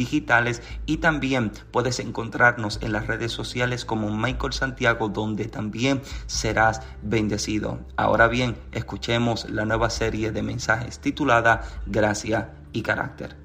digitales y también puedes encontrarnos en las redes sociales como Michael Santiago donde también serás bendecido. Ahora bien, escuchemos la nueva serie de mensajes titulada Gracia y Carácter.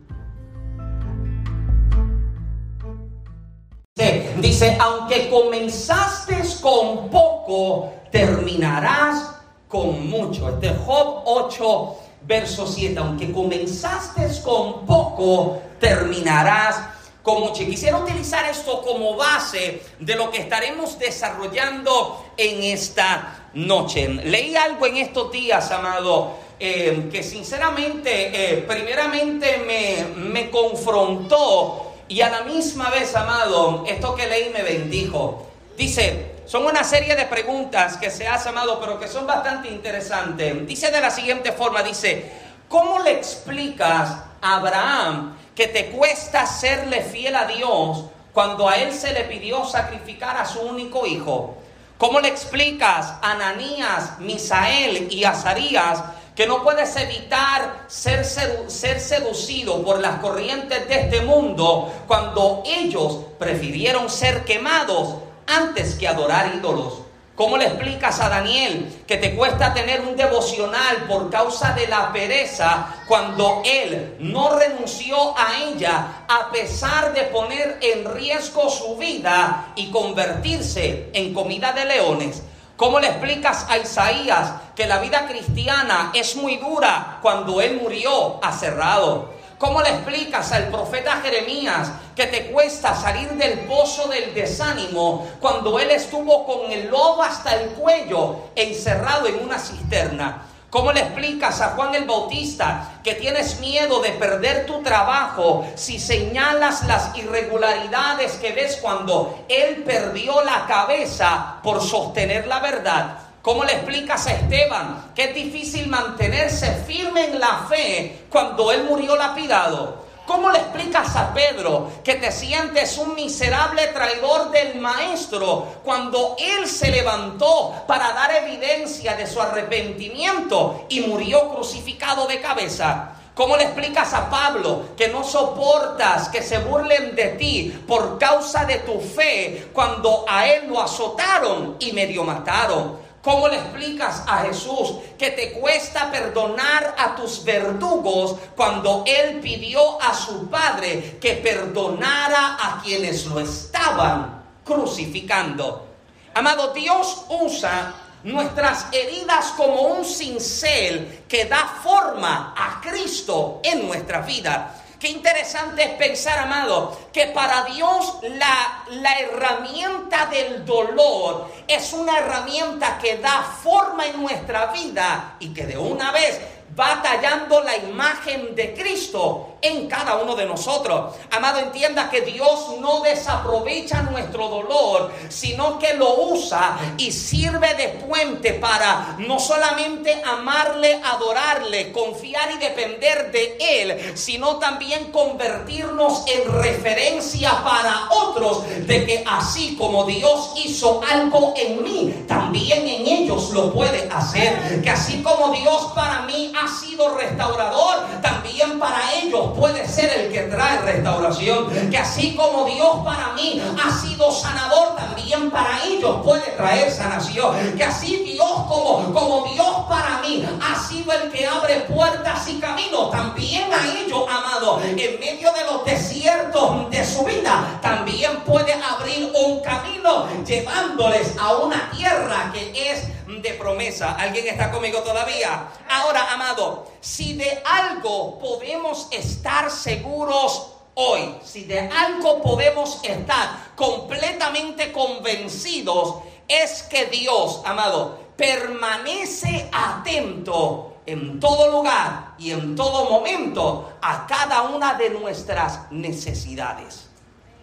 Dice, aunque comenzaste con poco, terminarás con mucho. Este Job 8 verso 7, aunque comenzaste con poco, terminarás con mucho. Quisiera utilizar esto como base de lo que estaremos desarrollando en esta noche. Leí algo en estos días, amado, eh, que sinceramente, eh, primeramente me, me confrontó y a la misma vez, amado, esto que leí me bendijo. Dice, son una serie de preguntas que se hace, amado, pero que son bastante interesantes. Dice de la siguiente forma, dice, ¿cómo le explicas a Abraham que te cuesta serle fiel a Dios cuando a él se le pidió sacrificar a su único hijo? ¿Cómo le explicas a Ananías, Misael y Azarías que no puedes evitar ser, ser seducido por las corrientes de este mundo cuando ellos prefirieron ser quemados antes que adorar ídolos. ¿Cómo le explicas a Daniel que te cuesta tener un devocional por causa de la pereza cuando él no renunció a ella a pesar de poner en riesgo su vida y convertirse en comida de leones? ¿Cómo le explicas a Isaías que la vida cristiana es muy dura cuando él murió aserrado? ¿Cómo le explicas al profeta Jeremías que te cuesta salir del pozo del desánimo cuando él estuvo con el lobo hasta el cuello encerrado en una cisterna? ¿Cómo le explicas a Juan el Bautista que tienes miedo de perder tu trabajo si señalas las irregularidades que ves cuando él perdió la cabeza por sostener la verdad? ¿Cómo le explicas a Esteban que es difícil mantenerse firme en la fe cuando él murió lapidado? ¿Cómo le explicas a Pedro que te sientes un miserable traidor del maestro cuando él se levantó para dar evidencia de su arrepentimiento y murió crucificado de cabeza? ¿Cómo le explicas a Pablo que no soportas que se burlen de ti por causa de tu fe cuando a él lo azotaron y medio mataron? ¿Cómo le explicas a Jesús que te cuesta perdonar a tus verdugos cuando Él pidió a su Padre que perdonara a quienes lo estaban crucificando? Amado, Dios usa nuestras heridas como un cincel que da forma a Cristo en nuestra vida. Qué interesante es pensar, amado, que para Dios la, la herramienta del dolor es una herramienta que da forma en nuestra vida y que de una vez va tallando la imagen de Cristo en cada uno de nosotros. Amado, entienda que Dios no desaprovecha nuestro dolor, sino que lo usa y sirve de puente para no solamente amarle, adorarle, confiar y depender de Él, sino también convertirnos en referencia para otros de que así como Dios hizo algo en mí, también en ellos lo puede hacer. Que así como Dios para mí ha sido restaurador, también para ellos puede ser el que trae restauración. Que así como Dios para mí ha sido sanador, también para ellos puede traer sanación. Que así Dios como, como Dios para mí ha sido el que abre puertas y caminos, también a ellos, amado, en medio de los desiertos de su vida, también puede abrir un camino llevándoles a una tierra que es de promesa. ¿Alguien está conmigo todavía? Ahora, amado, si de algo podemos estar seguros hoy, si de algo podemos estar completamente convencidos, es que Dios, amado, permanece atento en todo lugar y en todo momento a cada una de nuestras necesidades.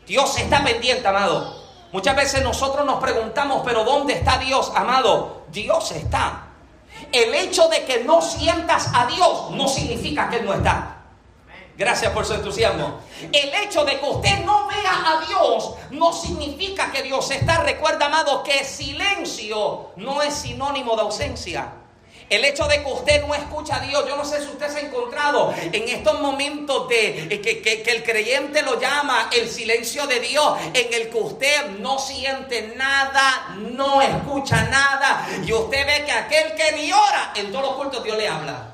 Dios está pendiente, amado. Muchas veces nosotros nos preguntamos, pero ¿dónde está Dios, amado? Dios está. El hecho de que no sientas a Dios no significa que Él no está. Gracias por su entusiasmo. El hecho de que usted no vea a Dios no significa que Dios está. Recuerda, amado, que silencio no es sinónimo de ausencia. El hecho de que usted no escucha a Dios, yo no sé si usted se ha encontrado en estos momentos de que, que, el creyente lo llama el silencio de Dios, en el que usted no siente nada, no escucha nada, y usted ve que aquel que ni ora, en todos los cultos Dios le habla.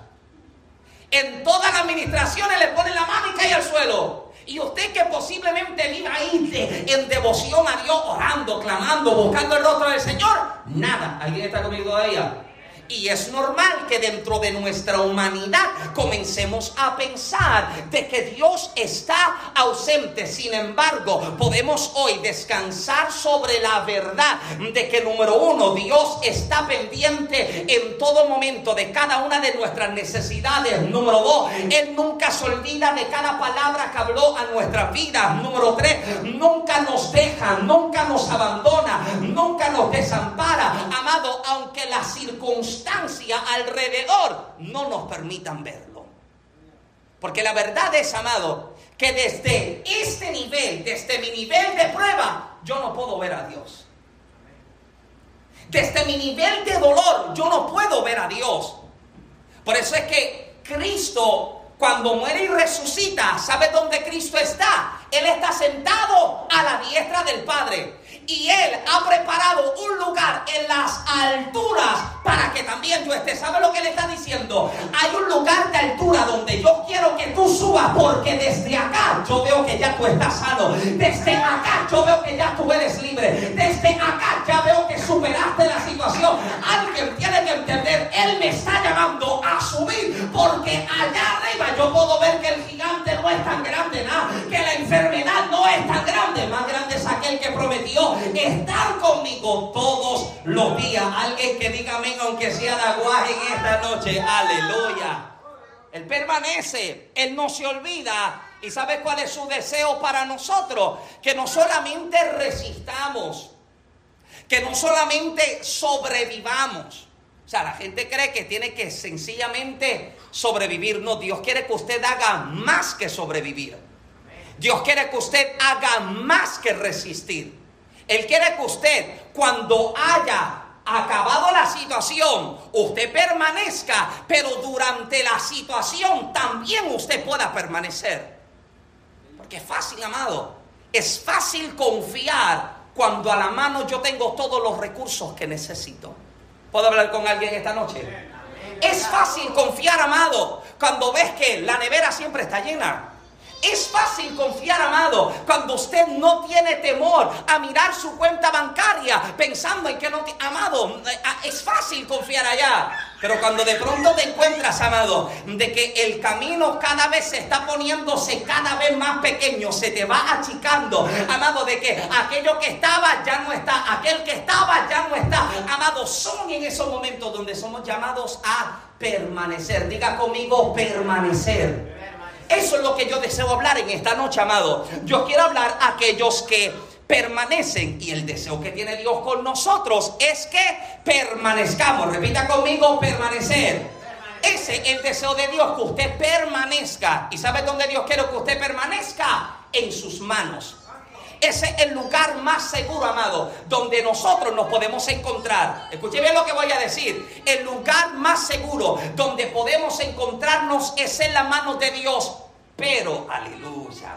En todas las administraciones le ponen la mano y cae al suelo. Y usted que posiblemente viva ahí en devoción a Dios, orando, clamando, buscando el rostro del Señor, nada. ¿Alguien está conmigo todavía? Y es normal que dentro de nuestra humanidad comencemos a pensar de que Dios está ausente. Sin embargo, podemos hoy descansar sobre la verdad de que número uno, Dios está pendiente en todo momento de cada una de nuestras necesidades. Número dos, Él nunca se olvida de cada palabra que habló a nuestra vida. Número tres, nunca nos deja, nunca nos abandona, nunca nos desampara. Amado, aunque las circunstancias alrededor no nos permitan verlo. Porque la verdad es, amado, que desde este nivel, desde mi nivel de prueba, yo no puedo ver a Dios. Desde mi nivel de dolor, yo no puedo ver a Dios. Por eso es que Cristo, cuando muere y resucita, ¿sabe dónde Cristo está? Él está sentado a la diestra del Padre y Él ha preparado un lugar en las alturas para que también yo esté. ¿Sabe lo que le está diciendo? Hay un lugar de altura donde yo quiero que tú subas porque desde acá yo veo que ya tú estás sano. Desde acá yo veo que ya tú eres libre. Desde acá ya veo que superaste la situación. Alguien tiene que entender, Él me está llamando a subir porque allá arriba yo puedo ver que el gigante no es tan grande, nada, que la enfermedad no es tan grande. Más grande es aquel que prometió estar conmigo todos los días. Alguien que diga amén, aunque sea de aguaje en esta noche. Aleluya. Él permanece, Él no se olvida. ¿Y sabe cuál es su deseo para nosotros? Que no solamente resistamos, que no solamente sobrevivamos. O sea, la gente cree que tiene que sencillamente sobrevivir. No, Dios quiere que usted haga más que sobrevivir. Dios quiere que usted haga más que resistir. Él quiere que usted, cuando haya acabado la situación, usted permanezca, pero durante la situación también usted pueda permanecer. Porque es fácil, amado. Es fácil confiar cuando a la mano yo tengo todos los recursos que necesito. ¿Puedo hablar con alguien esta noche? Es fácil confiar, amado, cuando ves que la nevera siempre está llena es fácil confiar, amado, cuando usted no tiene temor a mirar su cuenta bancaria pensando en que no tiene... Amado, eh, ah, es fácil confiar allá. Pero cuando de pronto te encuentras, amado, de que el camino cada vez se está poniéndose cada vez más pequeño, se te va achicando, amado, de que aquello que estaba ya no está, aquel que estaba ya no está, amado, son en esos momentos donde somos llamados a permanecer. Diga conmigo, permanecer. Eso es lo que yo deseo hablar en esta noche, amado. Yo quiero hablar a aquellos que permanecen y el deseo que tiene Dios con nosotros es que permanezcamos. Repita conmigo, permanecer. Ese es el deseo de Dios, que usted permanezca. ¿Y sabe dónde Dios quiere que usted permanezca? En sus manos. Ese es el lugar más seguro, amado, donde nosotros nos podemos encontrar. Escuche bien lo que voy a decir. El lugar más seguro donde podemos encontrarnos es en las manos de Dios. Pero, aleluya.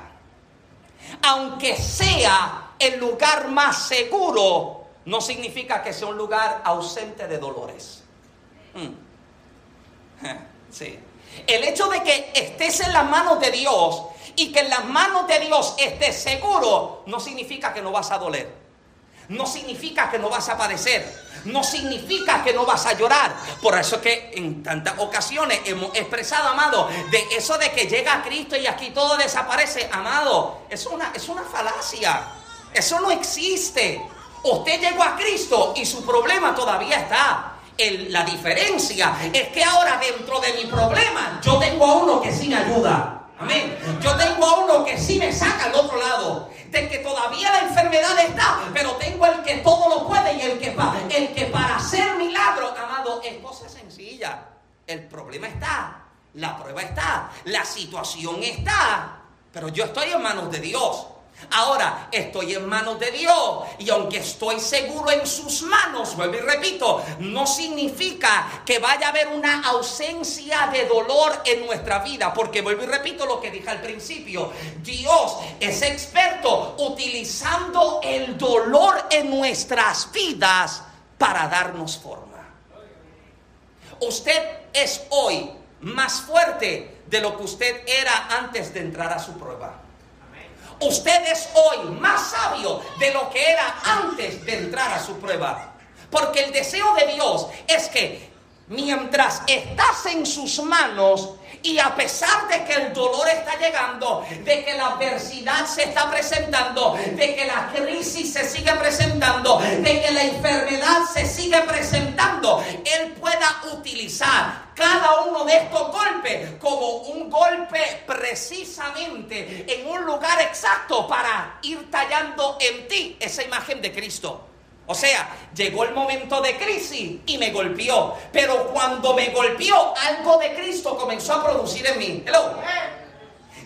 Aunque sea el lugar más seguro, no significa que sea un lugar ausente de dolores. Hmm. Sí. El hecho de que estés en las manos de Dios y que en las manos de Dios estés seguro, no significa que no vas a doler. No significa que no vas a padecer. No significa que no vas a llorar. Por eso es que en tantas ocasiones hemos expresado, amado, de eso de que llega Cristo y aquí todo desaparece. Amado, es una, es una falacia. Eso no existe. Usted llegó a Cristo y su problema todavía está la diferencia es que ahora dentro de mi problema yo tengo a uno que me ayuda. Yo tengo a uno que sí me saca al otro lado. De que todavía la enfermedad está, pero tengo el que todo lo puede y el que, el que para hacer milagro, amado, es cosa sencilla. El problema está, la prueba está, la situación está, pero yo estoy en manos de Dios. Ahora estoy en manos de Dios y aunque estoy seguro en sus manos, vuelvo y repito, no significa que vaya a haber una ausencia de dolor en nuestra vida, porque vuelvo y repito lo que dije al principio, Dios es experto utilizando el dolor en nuestras vidas para darnos forma. Usted es hoy más fuerte de lo que usted era antes de entrar a su prueba. Usted es hoy más sabio de lo que era antes de entrar a su prueba. Porque el deseo de Dios es que mientras estás en sus manos y a pesar de que el dolor está llegando, de que la adversidad se está presentando, de que la crisis se sigue presentando, de que la enfermedad se sigue presentando, Él pueda utilizar cada uno de estos golpes como un golpe precisamente en un lugar exacto para ir tallando en ti esa imagen de Cristo. O sea, llegó el momento de crisis y me golpeó. Pero cuando me golpeó, algo de Cristo comenzó a producir en mí.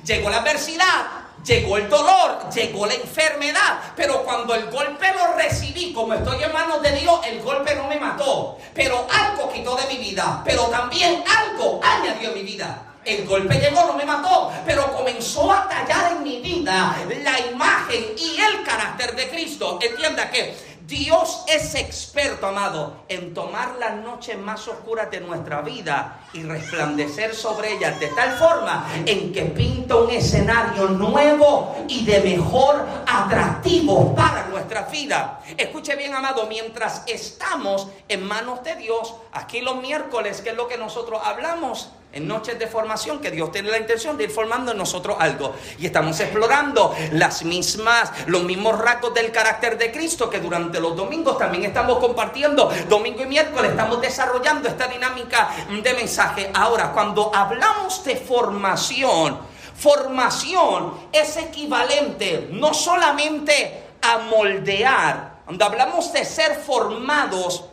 Llegó la adversidad, llegó el dolor, llegó la enfermedad. Pero cuando el golpe lo recibí, como estoy en manos de Dios, el golpe no me mató. Pero algo quitó de mi vida. Pero también algo añadió en mi vida. El golpe llegó, no me mató, pero comenzó a tallar en mi vida la imagen y el carácter de Cristo. Entienda que Dios es experto, amado, en tomar las noches más oscuras de nuestra vida y resplandecer sobre ellas de tal forma en que pinta un escenario nuevo y de mejor atractivo para nuestra vida. Escuche bien, amado, mientras estamos en manos de Dios, aquí los miércoles, que es lo que nosotros hablamos, en noches de formación que Dios tiene la intención de ir formando en nosotros algo. Y estamos explorando las mismas, los mismos rasgos del carácter de Cristo que durante los domingos también estamos compartiendo. Domingo y miércoles estamos desarrollando esta dinámica de mensaje. Ahora, cuando hablamos de formación, formación es equivalente no solamente a moldear, cuando hablamos de ser formados,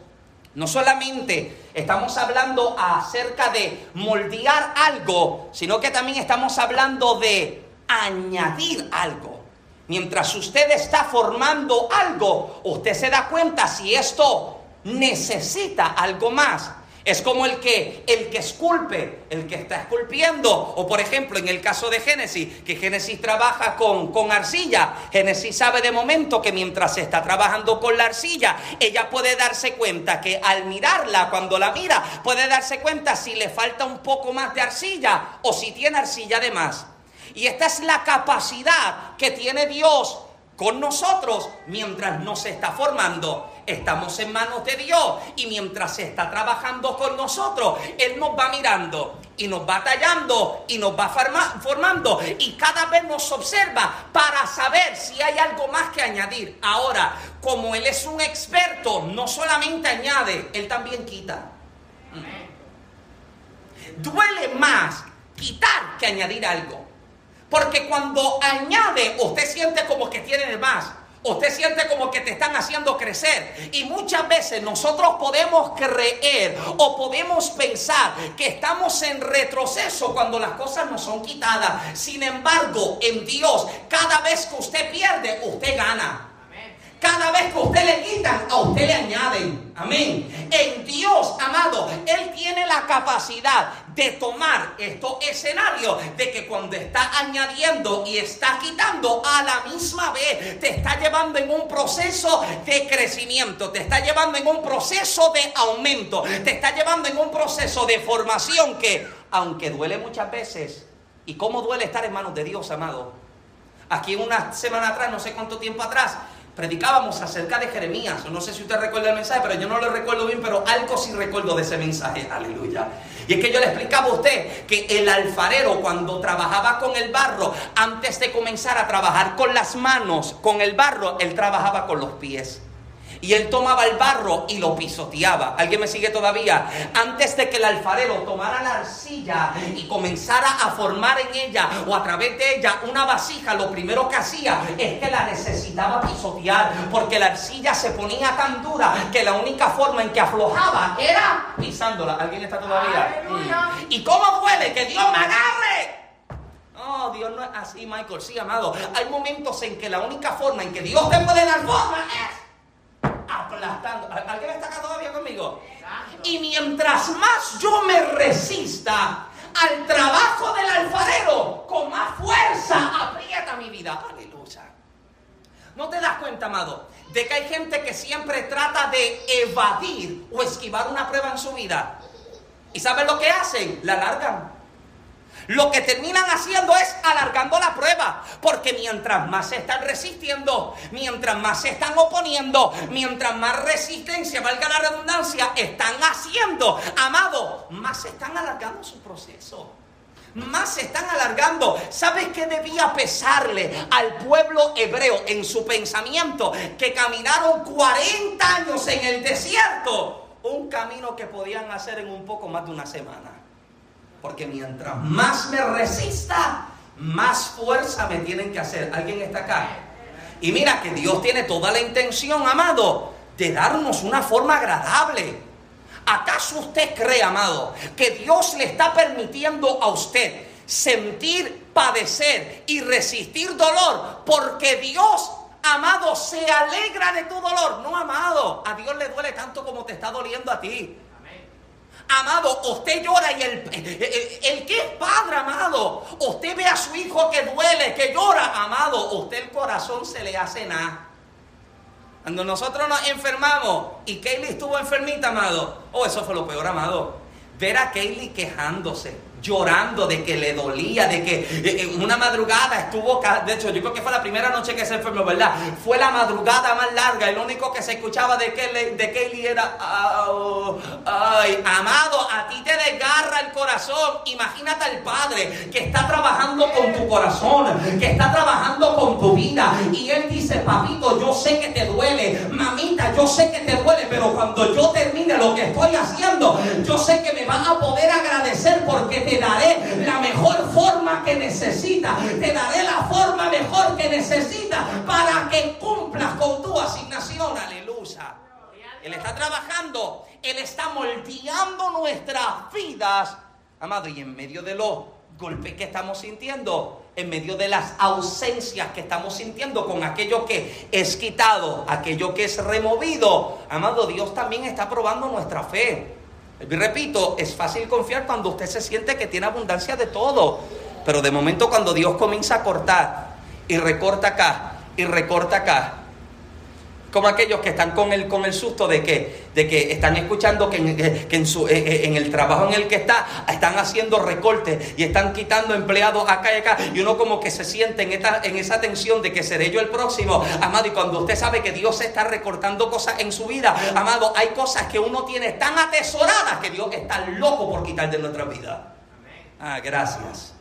no solamente estamos hablando acerca de moldear algo, sino que también estamos hablando de añadir algo. Mientras usted está formando algo, usted se da cuenta si esto necesita algo más. Es como el que, el que esculpe, el que está esculpiendo. O por ejemplo, en el caso de Génesis, que Génesis trabaja con, con arcilla. Génesis sabe de momento que mientras está trabajando con la arcilla, ella puede darse cuenta que al mirarla, cuando la mira, puede darse cuenta si le falta un poco más de arcilla o si tiene arcilla de más. Y esta es la capacidad que tiene Dios con nosotros mientras nos está formando. Estamos en manos de Dios y mientras está trabajando con nosotros, Él nos va mirando y nos va tallando y nos va formando y cada vez nos observa para saber si hay algo más que añadir. Ahora, como Él es un experto, no solamente añade, Él también quita. Duele más quitar que añadir algo. Porque cuando añade, usted siente como que tiene más. Usted siente como que te están haciendo crecer. Y muchas veces nosotros podemos creer o podemos pensar que estamos en retroceso cuando las cosas nos son quitadas. Sin embargo, en Dios, cada vez que usted pierde, usted gana. Cada vez que usted le quitan, a usted le añaden. Amén. En Dios, amado, Él tiene la capacidad de tomar estos escenarios de que cuando está añadiendo y está quitando a la misma vez, te está llevando en un proceso de crecimiento, te está llevando en un proceso de aumento, te está llevando en un proceso de formación que, aunque duele muchas veces, ¿y cómo duele estar en manos de Dios, amado? Aquí una semana atrás, no sé cuánto tiempo atrás, predicábamos acerca de Jeremías. No sé si usted recuerda el mensaje, pero yo no lo recuerdo bien, pero algo sí recuerdo de ese mensaje. Aleluya. Y es que yo le explicaba a usted que el alfarero cuando trabajaba con el barro, antes de comenzar a trabajar con las manos, con el barro, él trabajaba con los pies. Y él tomaba el barro y lo pisoteaba. ¿Alguien me sigue todavía? Antes de que el alfarero tomara la arcilla y comenzara a formar en ella o a través de ella una vasija, lo primero que hacía es que la necesitaba pisotear. Porque la arcilla se ponía tan dura que la única forma en que aflojaba era pisándola. ¿Alguien está todavía? Mm. ¿Y cómo duele que Dios me agarre? No, Dios no es así, Michael. Sí, amado. Hay momentos en que la única forma en que Dios te puede dar forma es aplastando. ¿Alguien está acá todavía conmigo? Y mientras más yo me resista al trabajo del alfarero, con más fuerza aprieta mi vida. Aleluya. ¿No te das cuenta, amado, de que hay gente que siempre trata de evadir o esquivar una prueba en su vida? ¿Y sabes lo que hacen? La largan. Lo que terminan haciendo es alargando la prueba, porque mientras más se están resistiendo, mientras más se están oponiendo, mientras más resistencia, valga la redundancia, están haciendo, amado, más se están alargando su proceso más se están alargando. ¿Sabes qué debía pesarle al pueblo hebreo en su pensamiento? Que caminaron 40 años en el desierto. Un camino que podían hacer en un poco más de una semana. Porque mientras más me resista, más fuerza me tienen que hacer. ¿Alguien está acá? Y mira que Dios tiene toda la intención, amado, de darnos una forma agradable. ¿Acaso usted cree, amado, que Dios le está permitiendo a usted sentir, padecer y resistir dolor porque Dios, amado, se alegra de tu dolor? No, amado, a Dios le duele tanto como te está doliendo a ti. Amado, usted llora y el, el, que es padre, amado, usted ve a su hijo que duele, que llora, amado, usted el corazón se le hace nada. Cuando nosotros nos enfermamos y Kaylee estuvo enfermita, amado, oh, eso fue lo peor, amado. Ver a Kaylee quejándose llorando de que le dolía, de que en una madrugada estuvo, de hecho yo creo que fue la primera noche que se enfermó, ¿verdad? Fue la madrugada más larga y lo único que se escuchaba de Kelly, de Kelly era, ay, amado, a ti te desgarra el corazón, imagínate al Padre que está trabajando con tu corazón, que está trabajando con tu vida y él dice, papito, yo sé que te duele, mamita, yo sé que te duele, pero cuando yo termine lo que estoy haciendo, yo sé que me vas a poder agradecer porque te te daré la mejor forma que necesitas, te daré la forma mejor que necesitas para que cumplas con tu asignación. Aleluya. Él está trabajando, Él está moldeando nuestras vidas, amado, y en medio de los golpes que estamos sintiendo, en medio de las ausencias que estamos sintiendo con aquello que es quitado, aquello que es removido, amado, Dios también está probando nuestra fe. Repito, es fácil confiar cuando usted se siente que tiene abundancia de todo. Pero de momento cuando Dios comienza a cortar y recorta acá y recorta acá como aquellos que están con el, con el susto de que, de que están escuchando que, en, su, eh, eh, en, el trabajo en el que está están haciendo recortes y están quitando empleados acá y acá. Y uno como que se siente en, esta, en esa tensión de que seré yo el próximo. Amado, y cuando usted sabe que Dios está recortando cosas en su vida, amado, hay cosas que uno tiene tan atesoradas que Dios está loco por quitar de nuestra vida. Ah, gracias.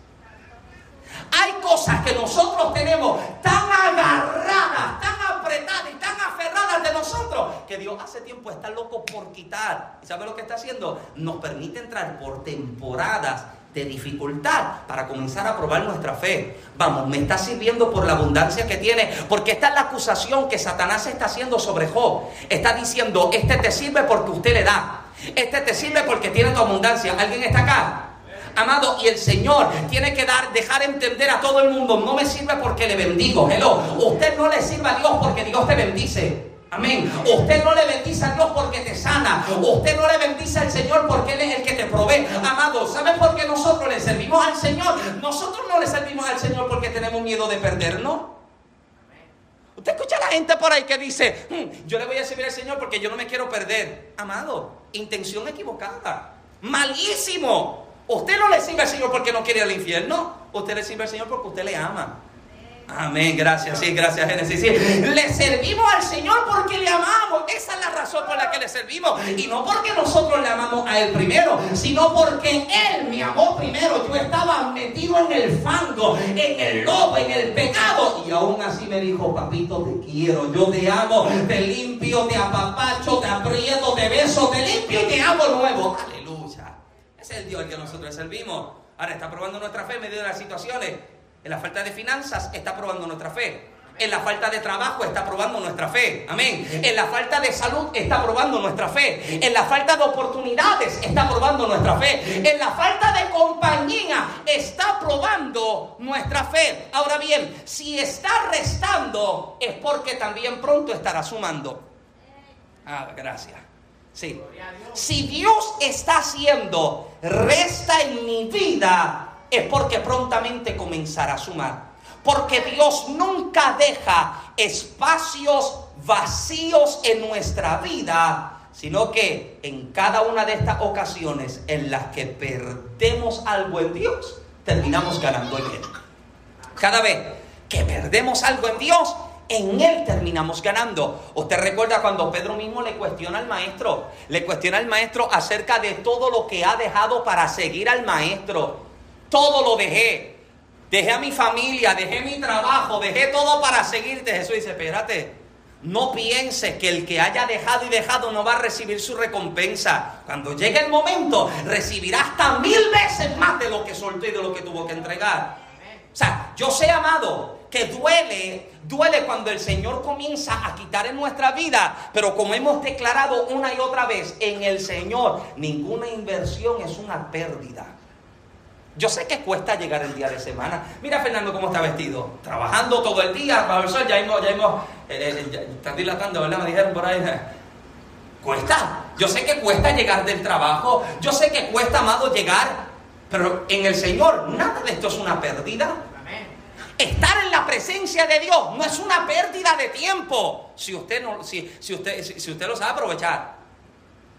Hay cosas que nosotros tenemos tan agarradas, tan apretadas y tan aferradas de nosotros que Dios hace tiempo está loco por quitar. ¿Y sabe lo que está haciendo? Nos permite entrar por temporadas de dificultad para comenzar a probar nuestra fe. Vamos, me está sirviendo por la abundancia que tiene, porque esta es la acusación que Satanás está haciendo sobre Job. Está diciendo, este te sirve porque usted le da. Este te sirve porque tiene tu abundancia. ¿Alguien está acá? Amado, y el Señor tiene que dar, dejar entender a todo el mundo, no me sirve porque le bendigo. Hello, usted no le sirve a Dios porque Dios te bendice. Amén. Usted no le bendice a Dios porque te sana. Usted no le bendice al Señor porque Él es el que te provee. Amado, ¿sabe por qué nosotros le servimos al Señor? Nosotros no le servimos al Señor porque tenemos miedo de perdernos. Usted escucha a la gente por ahí que dice, hmm, yo le voy a servir al Señor porque yo no me quiero perder. Amado, intención equivocada. Malísimo. Usted no le sirve al Señor porque no quiere ir al infierno. Usted le sirve al Señor porque usted le ama. Amén, gracias, sí, gracias Génesis. Sí. Le servimos al Señor porque le amamos. Esa es la razón por la que le servimos. Y no porque nosotros le amamos a Él primero, sino porque Él me amó primero. Yo estaba metido en el fango, en el lobo, en el pecado. Y aún así me dijo, papito, te quiero, yo te amo, te limpio, te apapacho, te aprieto, te beso, te limpio y te amo nuevo. Aleluya. Ese es el Dios al que nosotros servimos. Ahora está probando nuestra fe en medio de las situaciones. En la falta de finanzas está probando nuestra fe. En la falta de trabajo está probando nuestra fe. Amén. En la falta de salud está probando nuestra fe. En la falta de oportunidades está probando nuestra fe. En la falta de compañía está probando nuestra fe. Ahora bien, si está restando es porque también pronto estará sumando. Ah, gracias. Sí. Si Dios está haciendo resta en mi vida, es porque prontamente comenzará a sumar. Porque Dios nunca deja espacios vacíos en nuestra vida, sino que en cada una de estas ocasiones en las que perdemos algo en Dios, terminamos ganando en Él. Cada vez que perdemos algo en Dios, en Él terminamos ganando. Usted recuerda cuando Pedro mismo le cuestiona al maestro, le cuestiona al maestro acerca de todo lo que ha dejado para seguir al maestro todo lo dejé. Dejé a mi familia, dejé mi trabajo, dejé todo para seguirte. Jesús dice, espérate, no pienses que el que haya dejado y dejado no va a recibir su recompensa. Cuando llegue el momento, recibirá hasta mil veces más de lo que soltó y de lo que tuvo que entregar. O sea, yo sé, amado, que duele, duele cuando el Señor comienza a quitar en nuestra vida, pero como hemos declarado una y otra vez, en el Señor ninguna inversión es una pérdida. Yo sé que cuesta llegar el día de semana. Mira Fernando cómo está vestido. Trabajando todo el día para el sol. Ya hemos, ya hemos, eh, eh, está dilatando, ¿verdad? Me dijeron por ahí. Cuesta. Yo sé que cuesta llegar del trabajo. Yo sé que cuesta, amado, llegar. Pero en el Señor nada de esto es una pérdida. Estar en la presencia de Dios no es una pérdida de tiempo. Si usted, no, si, si usted, si usted lo sabe aprovechar.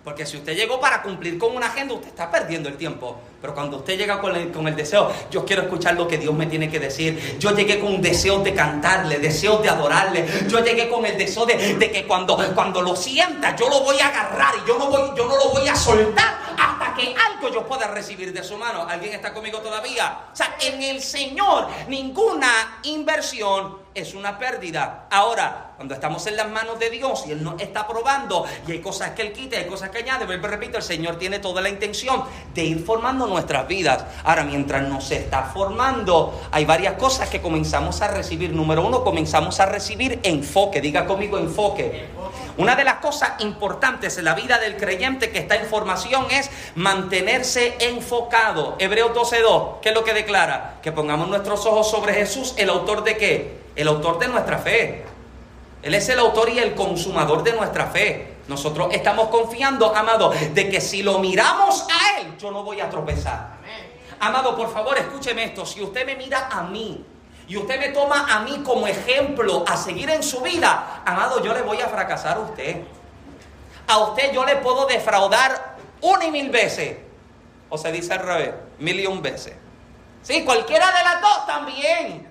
Porque si usted llegó para cumplir con una agenda, usted está perdiendo el tiempo. Pero cuando usted llega con el, con el, deseo, yo quiero escuchar lo que Dios me tiene que decir. Yo llegué con un deseo de cantarle, deseo de adorarle. Yo llegué con el deseo de, de, que cuando, cuando lo sienta, yo lo voy a agarrar y yo no, voy, yo no lo voy a soltar que algo yo pueda recibir de su mano. ¿Alguien está conmigo todavía? O sea, en el Señor ninguna inversión es una pérdida. Ahora, cuando estamos en las manos de Dios y Él nos está probando y hay cosas que Él quita, hay cosas que añade, vuelvo repito, el Señor tiene toda la intención de ir formando nuestras vidas. Ahora, mientras nos está formando, hay varias cosas que comenzamos a recibir. Número uno, comenzamos a recibir enfoque. Diga conmigo enfoque. Una de las cosas importantes en la vida del creyente que está en formación es mantenerse enfocado. Hebreos 12.2, ¿qué es lo que declara? Que pongamos nuestros ojos sobre Jesús, el autor de qué? el autor de nuestra fe. Él es el autor y el consumador de nuestra fe. Nosotros estamos confiando, amado, de que si lo miramos a Él, yo no voy a tropezar. Amado, por favor, escúcheme esto. Si usted me mira a mí y usted me toma a mí como ejemplo a seguir en su vida, amado, yo le voy a fracasar a usted. A usted yo le puedo defraudar una y mil veces. O se dice al revés, mil y un veces. Sí, cualquiera de las dos también.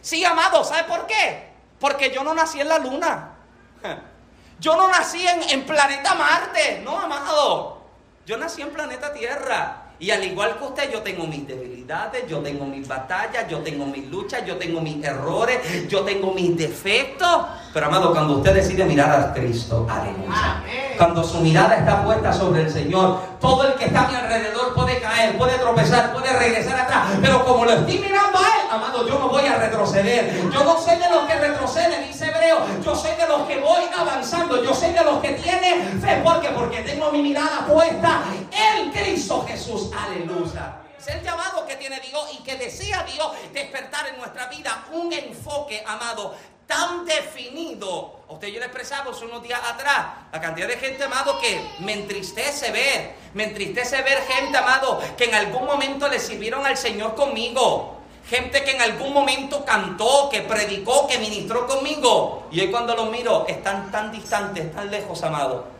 Sí, amado, ¿sabe por qué? Porque yo no nací en la luna. Yo no nací en, en planeta Marte. No, amado. Yo nací en planeta Tierra. Y al igual que usted, yo tengo mis debilidades, yo tengo mis batallas, yo tengo mis luchas, yo tengo mis errores, yo tengo mis defectos. Pero amado, cuando usted decide mirar a Cristo, aleluya. Cuando su mirada está puesta sobre el Señor, todo el que está a mi alrededor puede caer, puede tropezar, puede regresar atrás. Pero como lo estoy mirando a Él, amado, yo no voy a retroceder. Yo no soy de los que retroceden, dice Hebreo. Yo soy de los que voy avanzando. Yo soy de los que tienen fe. ¿Por qué? Porque tengo mi mirada puesta en Cristo Jesús. Aleluya. Es el llamado que tiene Dios y que desea Dios despertar en nuestra vida un enfoque, amado, tan definido. usted yo le expresaba unos días atrás, la cantidad de gente, amado, que me entristece ver, me entristece ver gente, amado, que en algún momento le sirvieron al Señor conmigo. Gente que en algún momento cantó, que predicó, que ministró conmigo. Y hoy cuando los miro, están tan distantes, tan lejos, amado.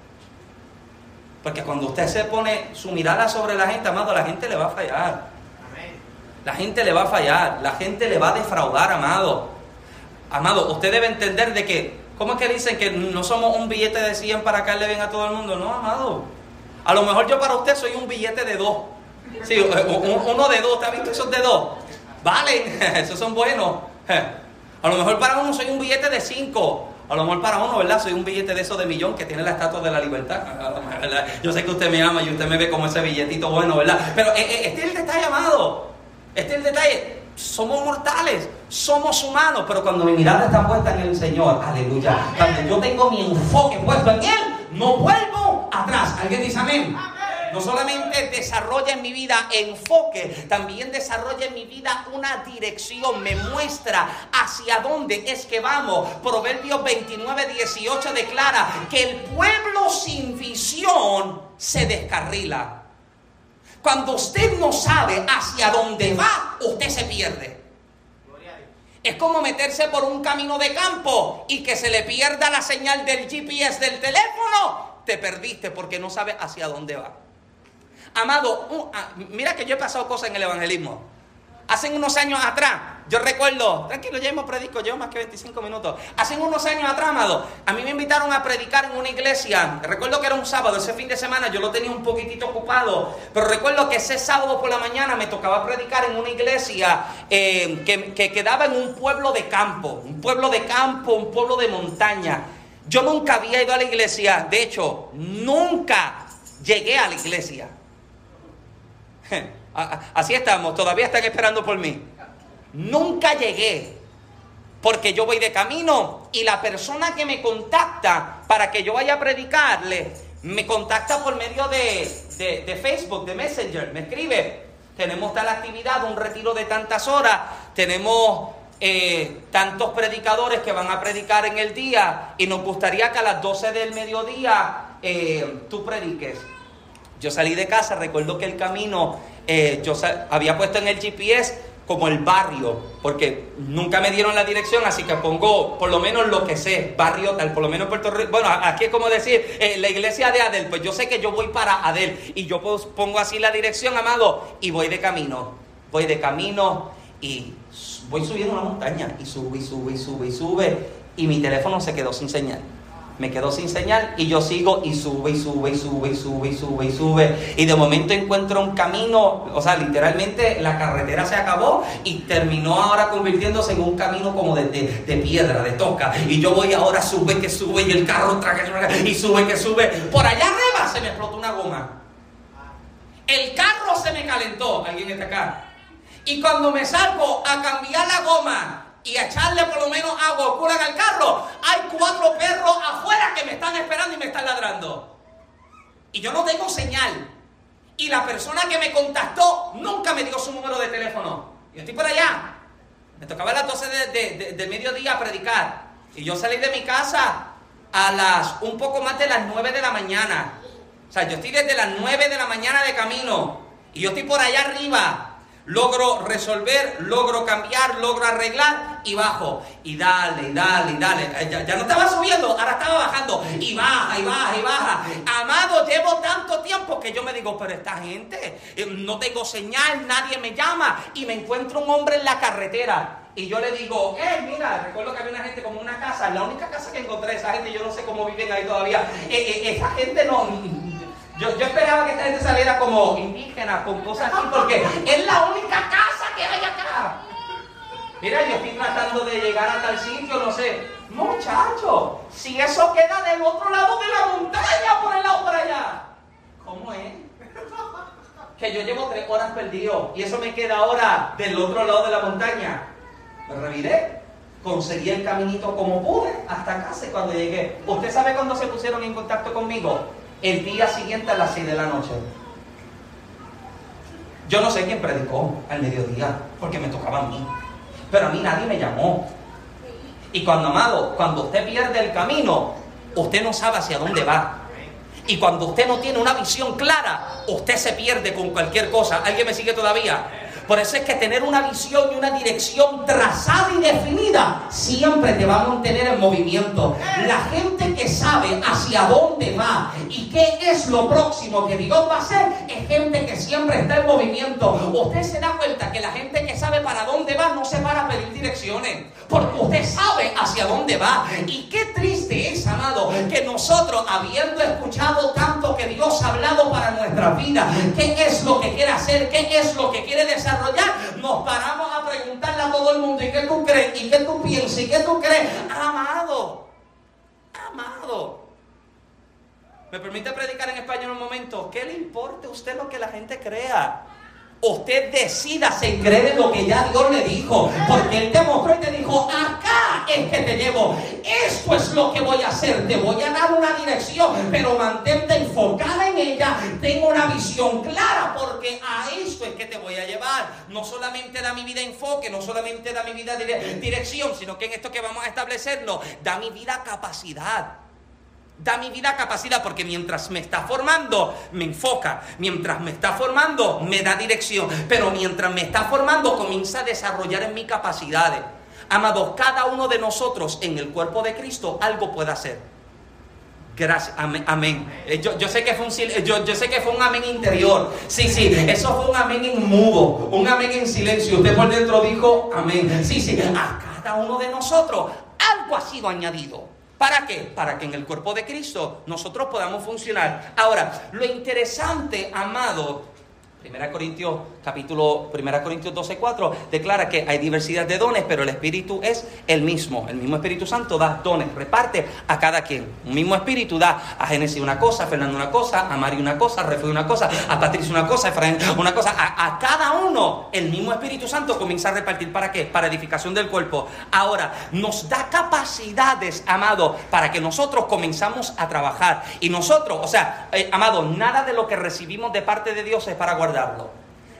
Porque cuando usted se pone su mirada sobre la gente, amado, la gente le va a fallar. La gente le va a fallar, la gente le va a defraudar, amado. Amado, usted debe entender de que, ¿cómo es que dicen que no somos un billete de 100 para caerle bien a todo el mundo? No, amado. A lo mejor yo para usted soy un billete de dos. Sí, uno de dos, ¿te ha visto esos de dos? Valen, esos son buenos. A lo mejor para uno soy un billete de cinco. A lo mejor para uno, ¿verdad? Soy un billete de esos de millón que tiene la estatua de la libertad. Yo sé que usted me ama y usted me ve como ese billetito bueno, ¿verdad? Pero eh, eh, este es el detalle, amado. Este es el detalle somos mortales, somos humanos, pero cuando mi mirada está puesta en el Señor, aleluya, cuando yo tengo mi enfoque puesto en Él, no vuelvo atrás. ¿Alguien dice amén? No solamente desarrolla en mi vida enfoque, también desarrolla en mi vida una dirección, me muestra hacia dónde es que vamos. Proverbios 29, 18 declara que el pueblo sin visión se descarrila. Cuando usted no sabe hacia dónde va, usted se pierde. Es como meterse por un camino de campo y que se le pierda la señal del GPS del teléfono. Te perdiste porque no sabes hacia dónde va. Amado, ah, mira que yo he pasado cosas en el evangelismo. Hace unos años atrás, yo recuerdo, tranquilo, ya hemos predico, llevo más que 25 minutos. Hace unos años atrás, amado, a mí me invitaron a predicar en una iglesia. Recuerdo que era un sábado, ese fin de semana yo lo tenía un poquitito ocupado. Pero recuerdo que ese sábado por la mañana me tocaba predicar en una iglesia eh, que, que quedaba en un pueblo de campo. Un pueblo de campo, un pueblo de montaña. Yo nunca había ido a la iglesia. De hecho, nunca llegué a la iglesia. Así estamos, todavía están esperando por mí. Nunca llegué, porque yo voy de camino y la persona que me contacta para que yo vaya a predicarle, me contacta por medio de, Facebook, de Messenger, me escribe, tenemos tal actividad, un retiro de tantas horas, tenemos eh, tantos predicadores que van a predicar en el día y nos gustaría que a las 12 del mediodía eh, tú prediques. Yo salí de casa, recuerdo que el camino eh, yo había puesto en el GPS como el barrio, porque nunca me dieron la dirección, así que pongo por lo menos lo que sé, barrio tal, por lo menos Puerto Rico. Bueno, aquí es como decir, eh, la iglesia de Adel, pues yo sé que yo voy para Adel y yo pongo así la dirección, amado, y voy de camino, voy de camino y voy subiendo una montaña y sube y sube y sube y sube y mi teléfono se quedó sin señal me quedo sin señal y yo sigo y sube y sube y sube y sube y sube y sube. Y de momento encuentro un camino, o sea, literalmente la carretera se acabó y terminó ahora convirtiéndose en un camino como de, de, piedra, de toca. Y yo voy ahora, sube que sube y el carro traga y sube que sube. Por allá arriba se me explotó una goma. El carro se me calentó. ¿Alguien está acá? Y cuando me salgo a cambiar la goma, y echarle por lo menos agua oscura el carro, hay cuatro perros afuera que me están esperando y me están ladrando. Y yo no tengo señal. Y la persona que me contactó nunca me dio su número de teléfono. Yo estoy por allá. Me tocaba a las 12 de, de, mediodía predicar. Y yo salí de mi casa a las un poco más de las 9 de la mañana. O sea, yo estoy desde las 9 de la mañana de camino. Y yo estoy por allá arriba logro resolver, logro cambiar, logro arreglar y bajo. Y dale, y dale, y dale. Ya, no estaba subiendo, ahora estaba bajando. Y baja, y baja, y baja. Amado, llevo tanto tiempo que yo me digo, pero esta gente, eh, no tengo señal, nadie me llama. Y me encuentro un hombre en la carretera. Y yo le digo, eh, mira, recuerdo que había una gente como una casa, la única casa que encontré, esa gente, yo no sé cómo viven ahí todavía. Eh, eh, esa gente no, yo, esperaba que esta gente saliera como indígena, con cosas así, porque es la única casa que hay acá. Mira, yo estoy tratando de llegar a tal sitio, no sé. Muchachos, si eso queda del otro lado de la montaña, por el lado para allá. ¿Cómo es? Que yo llevo tres horas perdido y eso me queda ahora del otro lado de la montaña. Me reviré, conseguí el caminito como pude hasta casa y cuando llegué. ¿Usted sabe cuándo se pusieron en contacto conmigo? El día siguiente a las 6 de la noche. Yo no sé quién predicó al mediodía, porque me tocaba a mí. Pero a mí nadie me llamó. Y cuando, amado, cuando usted pierde el camino, usted no sabe hacia dónde va. Y cuando usted no tiene una visión clara, usted se pierde con cualquier cosa. ¿Alguien me sigue todavía? Por eso es que tener una visión y una dirección trazada y definida siempre te va a mantener en movimiento. La gente que sabe hacia dónde va y qué es lo próximo que Dios va a hacer es gente que siempre está en movimiento. Usted se da cuenta que la gente que sabe para dónde va no se para a pedir direcciones, porque usted sabe hacia dónde va. Y qué triste es, amado, que nosotros, habiendo escuchado tanto que Dios ha hablado para nuestra vida, qué es lo que quiere hacer, qué es lo que quiere desarrollar, nos paramos a preguntarle a todo el mundo, ¿y qué tú crees? ¿Y qué tú piensas? ¿Y qué tú crees? Amado, amado. ¿Me permite predicar en español un momento? ¿Qué le importa a usted lo que la gente crea? Usted decida se cree lo que ya Dios le dijo. Porque Él te mostró y te dijo, acá es que te llevo. Esto es lo que voy a hacer. Te voy a dar una dirección, pero mantente enfocada en ella. Tengo una visión clara porque a esto es que te voy a llevar. No solamente da mi vida enfoque, no solamente da mi vida dirección, sino que en esto que vamos a establecerlo, da mi vida capacidad. Da mi vida capacidad porque mientras me está formando, me enfoca. Mientras me está formando, me da dirección. Pero mientras me está formando, comienza a desarrollar en mis capacidades. Amados, cada uno de nosotros en el cuerpo de Cristo algo puede hacer. Gracias, amén. Eh, yo, sé que fue un, yo, yo, sé que fue un amén interior. Sí, sí, eso fue un amén en mudo, un amén en silencio. Usted por dentro dijo amén. Sí, sí, a cada uno de nosotros algo ha sido añadido. ¿Para qué? Para que en el cuerpo de Cristo nosotros podamos funcionar. Ahora, lo interesante, amado, 1 Corintios capítulo 1 Corintios 12, 4 declara que hay diversidad de dones, pero el Espíritu es el mismo. El mismo Espíritu Santo da dones, reparte a cada quien. Un mismo Espíritu da a Génesis una cosa, a Fernando una cosa, a Mario una cosa, a Refugio una cosa, a Patricia una cosa, a Efraín una cosa. A, cada uno el mismo Espíritu Santo comienza a repartir. ¿Para qué? Para edificación del cuerpo. Ahora, nos da capacidades, amado, para que nosotros comenzamos a trabajar. Y nosotros, o sea, eh, amado, nada de lo que recibimos de parte de Dios es para guardarlo.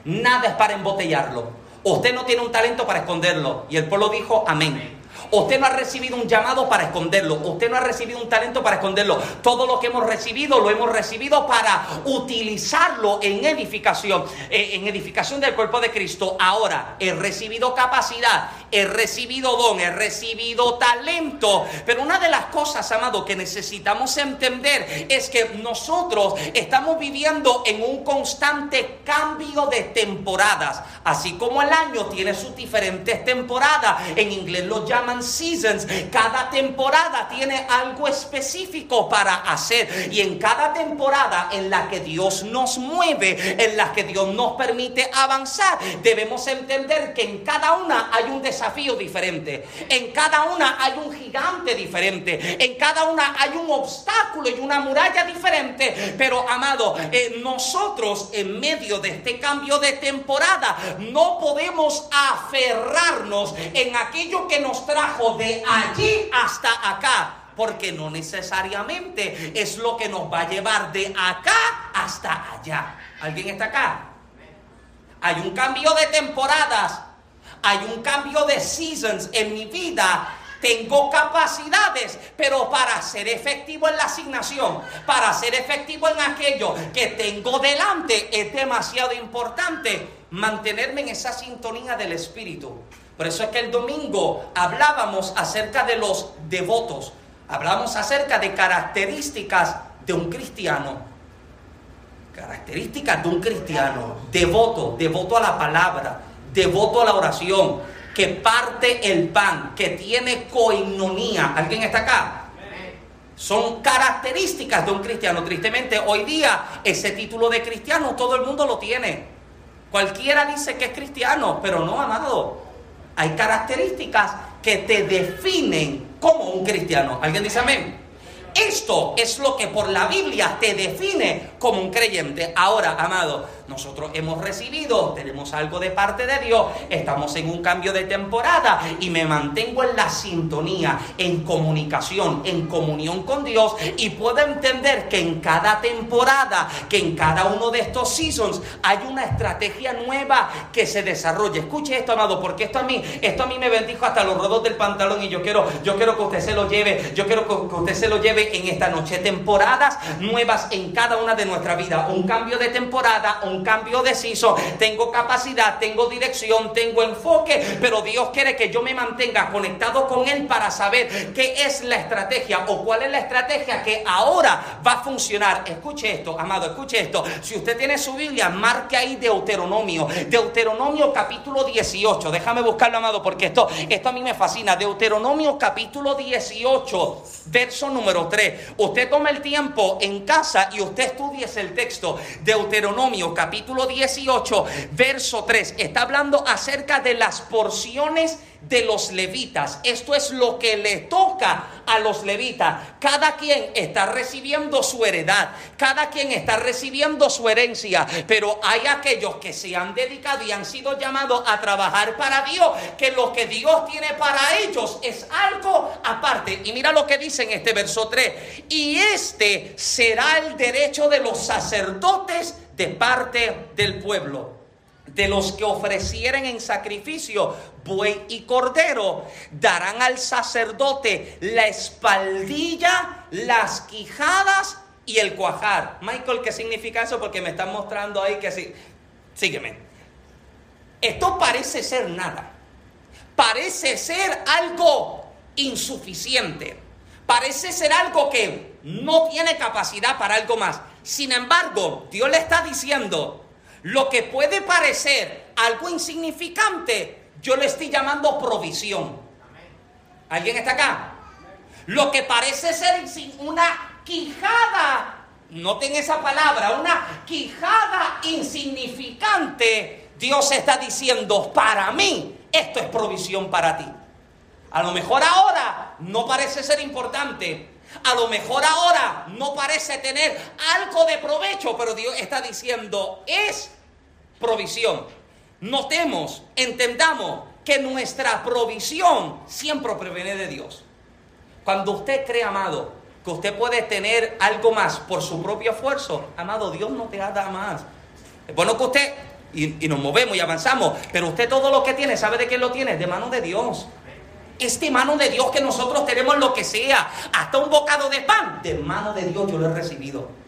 Nada es para embotellarlo. Usted no tiene un talento para esconderlo. Y el pueblo dijo, amén. Usted no ha recibido un llamado para esconderlo. Usted no ha recibido un talento para esconderlo. Todo lo que hemos recibido lo hemos recibido para utilizarlo en edificación, eh, en edificación del cuerpo de Cristo. Ahora, he recibido capacidad, he recibido don, he recibido talento. Pero una de las cosas, amado, que necesitamos entender es que nosotros estamos viviendo en un constante cambio de temporadas. Así como el año tiene sus diferentes temporadas. En inglés lo llaman seasons. Cada temporada tiene algo específico para hacer. Y en cada temporada en la que Dios nos mueve, en la que Dios nos permite avanzar, debemos entender que en cada una hay un desafío diferente. En cada una hay un gigante diferente. En cada una hay un obstáculo y una muralla diferente. Pero amado, eh, nosotros en medio de este cambio de temporada no podemos aferrarnos en aquello que nos trae de allí hasta acá. Porque no necesariamente es lo que nos va a llevar de acá hasta allá. ¿Alguien está acá? Hay un cambio de temporadas. Hay un cambio de seasons en mi vida tengo capacidades, pero para ser efectivo en la asignación, para ser efectivo en aquello que tengo delante, es demasiado importante mantenerme en esa sintonía del Espíritu. Por eso es que el domingo hablábamos acerca de los devotos, hablamos acerca de características de un cristiano. Características de un cristiano, devoto, devoto a la palabra, devoto a la oración, que parte el pan, que tiene coinonía. ¿Alguien está acá? Son características de un cristiano. Tristemente, hoy día ese título de cristiano todo el mundo lo tiene. Cualquiera dice que es cristiano, pero no, amado. Hay características que te definen como un cristiano. ¿Alguien dice amén? Esto es lo que por la Biblia te define como un creyente. Ahora, amado, nosotros hemos recibido, tenemos algo de parte de Dios, estamos en un cambio de temporada y me mantengo en la sintonía, en comunicación, en comunión con Dios y puedo entender que en cada temporada, que en cada uno de estos seasons hay una estrategia nueva que se desarrolla. Escuche esto, amado, porque esto a mí, esto a mí me bendijo hasta los rodos del pantalón y yo quiero, yo quiero que usted se lo lleve, yo quiero que usted se lo lleve en esta noche. Temporadas nuevas en cada una de nuestra vida. Un cambio de temporada, un cambio de season. Tengo capacidad, tengo dirección, tengo enfoque, pero Dios quiere que yo me mantenga conectado con Él para saber qué es la estrategia o cuál es la estrategia que ahora va a funcionar. Escuche esto, amado, escuche esto. Si usted tiene su Biblia, marque ahí Deuteronomio. Deuteronomio capítulo 18. Déjame buscarlo, amado, porque esto, esto a mí me fascina. Deuteronomio capítulo 18, verso número 3. Usted toma el tiempo en casa y usted estudie el texto. Deuteronomio capítulo 18, verso 3. Está hablando acerca de las porciones de los levitas. Esto es lo que le toca a los levitas. Cada quien está recibiendo su heredad, cada quien está recibiendo su herencia, pero hay aquellos que se han dedicado y han sido llamados a trabajar para Dios, que lo que Dios tiene para ellos es algo aparte. Y mira lo que dice en este verso 3, y este será el derecho de los sacerdotes de parte del pueblo de los que ofrecieren en sacrificio buey y cordero, darán al sacerdote la espaldilla, las quijadas y el cuajar. Michael, ¿qué significa eso? Porque me están mostrando ahí que sí. Sígueme. Esto parece ser nada. Parece ser algo insuficiente. Parece ser algo que no tiene capacidad para algo más. Sin embargo, Dios le está diciendo, lo que puede parecer algo insignificante, yo le estoy llamando provisión. ¿Alguien está acá? Lo que parece ser una quijada, noten esa palabra, una quijada insignificante, Dios está diciendo, para mí, esto es provisión para ti. A lo mejor ahora no parece ser importante, a lo mejor ahora no parece tener algo de provecho, pero Dios está diciendo, es provisión. Notemos, entendamos que nuestra provisión siempre proviene de Dios. Cuando usted cree, amado, que usted puede tener algo más por su propio esfuerzo, amado, Dios no te da más. Es bueno que usted, y, y nos movemos y avanzamos, pero usted todo lo que tiene, ¿sabe de quién lo tiene? De mano de Dios. Es de mano de Dios que nosotros tenemos lo que sea, hasta un bocado de pan, de mano de Dios yo lo he recibido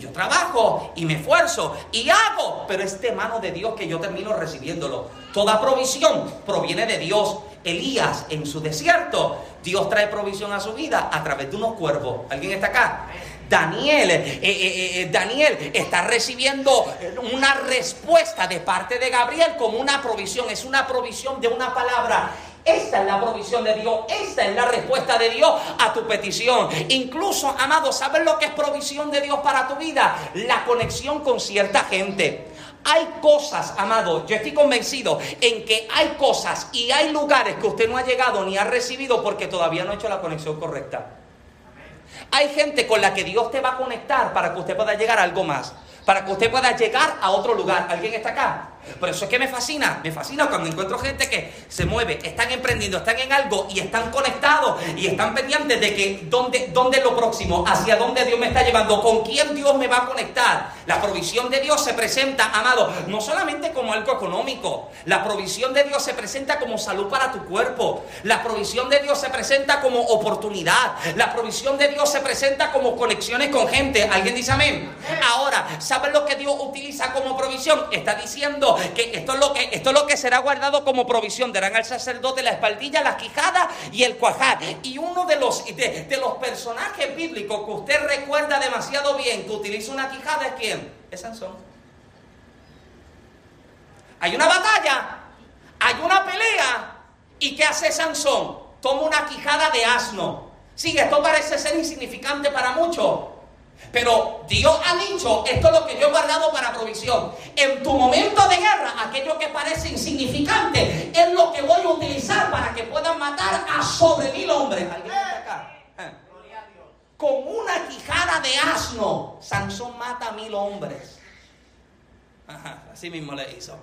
yo trabajo y me esfuerzo y hago, pero es de mano de Dios que yo termino recibiéndolo. Toda provisión proviene de Dios. Elías en su desierto, Dios trae provisión a su vida a través de unos cuervos. ¿Alguien está acá? Daniel, eh, eh, eh, Daniel está recibiendo una respuesta de parte de Gabriel como una provisión. Es una provisión de una palabra. Esta es la provisión de Dios, esta es la respuesta de Dios a tu petición. Incluso, amado, ¿sabes lo que es provisión de Dios para tu vida? La conexión con cierta gente. Hay cosas, amado, yo estoy convencido en que hay cosas y hay lugares que usted no ha llegado ni ha recibido porque todavía no ha hecho la conexión correcta. Hay gente con la que Dios te va a conectar para que usted pueda llegar a algo más, para que usted pueda llegar a otro lugar. ¿Alguien está acá? Por eso es que me fascina, me fascina cuando encuentro gente que se mueve, están emprendiendo, están en algo y están conectados y están pendientes de que dónde, dónde es lo próximo, hacia dónde Dios me está llevando, con quién Dios me va a conectar. La provisión de Dios se presenta, amado, no solamente como algo económico, la provisión de Dios se presenta como salud para tu cuerpo, la provisión de Dios se presenta como oportunidad, la provisión de Dios se presenta como conexiones con gente. ¿Alguien dice amén? Ahora, ¿sabes lo que Dios utiliza como provisión? Está diciendo que esto es lo que, esto es lo que será guardado como provisión. Darán al sacerdote la espaldilla, la quijada y el cuajar. Y uno de los, de, los personajes bíblicos que usted recuerda demasiado bien que utiliza una quijada es quién? Es Sansón. Hay una batalla, hay una pelea. ¿Y qué hace Sansón? Toma una quijada de asno. Sí, esto parece ser insignificante para muchos. Pero Dios ha dicho, esto es lo que yo he guardado para provisión. En tu momento de guerra, aquello que parece insignificante es lo que voy a utilizar para que puedan matar a sobre mil hombres. ¿Alguien está acá? Eh. Con una quijada de asno, Sansón mata a mil hombres. Así mismo le hizo.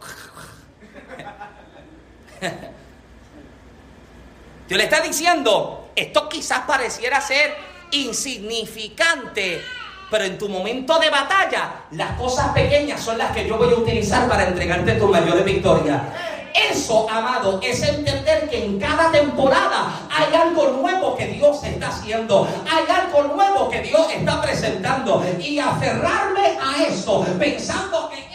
Dios le está diciendo, esto quizás pareciera ser insignificante, pero en tu momento de batalla, las cosas pequeñas son las que yo voy a utilizar para entregarte tu mayor victoria. Eso, amado, es entender que en cada temporada hay algo nuevo que Dios está haciendo. Hay algo nuevo que Dios está presentando. Y aferrarme a eso, pensando que